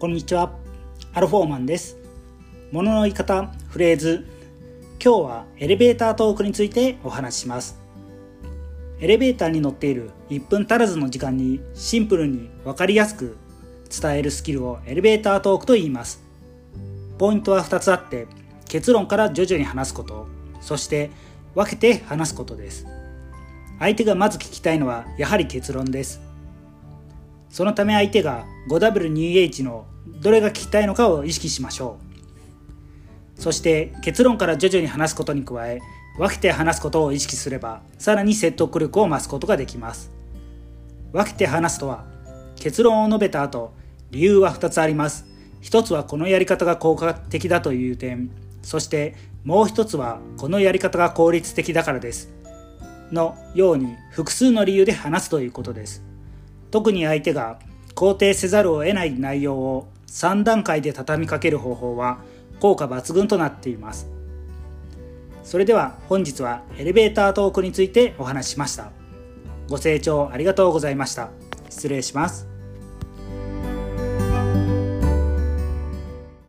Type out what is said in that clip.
こんにちは。アルフォーマンです。物の言い方フレーズ。今日はエレベータートークについてお話しします。エレベーターに乗っている1分足らずの時間にシンプルに分かりやすく伝えるスキルをエレベータートークと言います。ポイントは2つあって結論から徐々に話すことそして分けて話すことです。相手がまず聞きたいのはやはり結論です。そのため相手が 5W2H のどれが聞きたいのかを意識しましょう。そして結論から徐々に話すことに加え分けて話すことを意識すればさらに説得力を増すことができます。分けて話すとは結論を述べた後理由は2つあります。一つはこのやり方が効果的だという点。そしてもう一つはこのやり方が効率的だからです。のように複数の理由で話すということです。特に相手が肯定せざるを得ない内容を3段階で畳みかける方法は効果抜群となっています。それでは本日はエレベータートークについてお話ししました。ご清聴ありがとうございました。失礼します。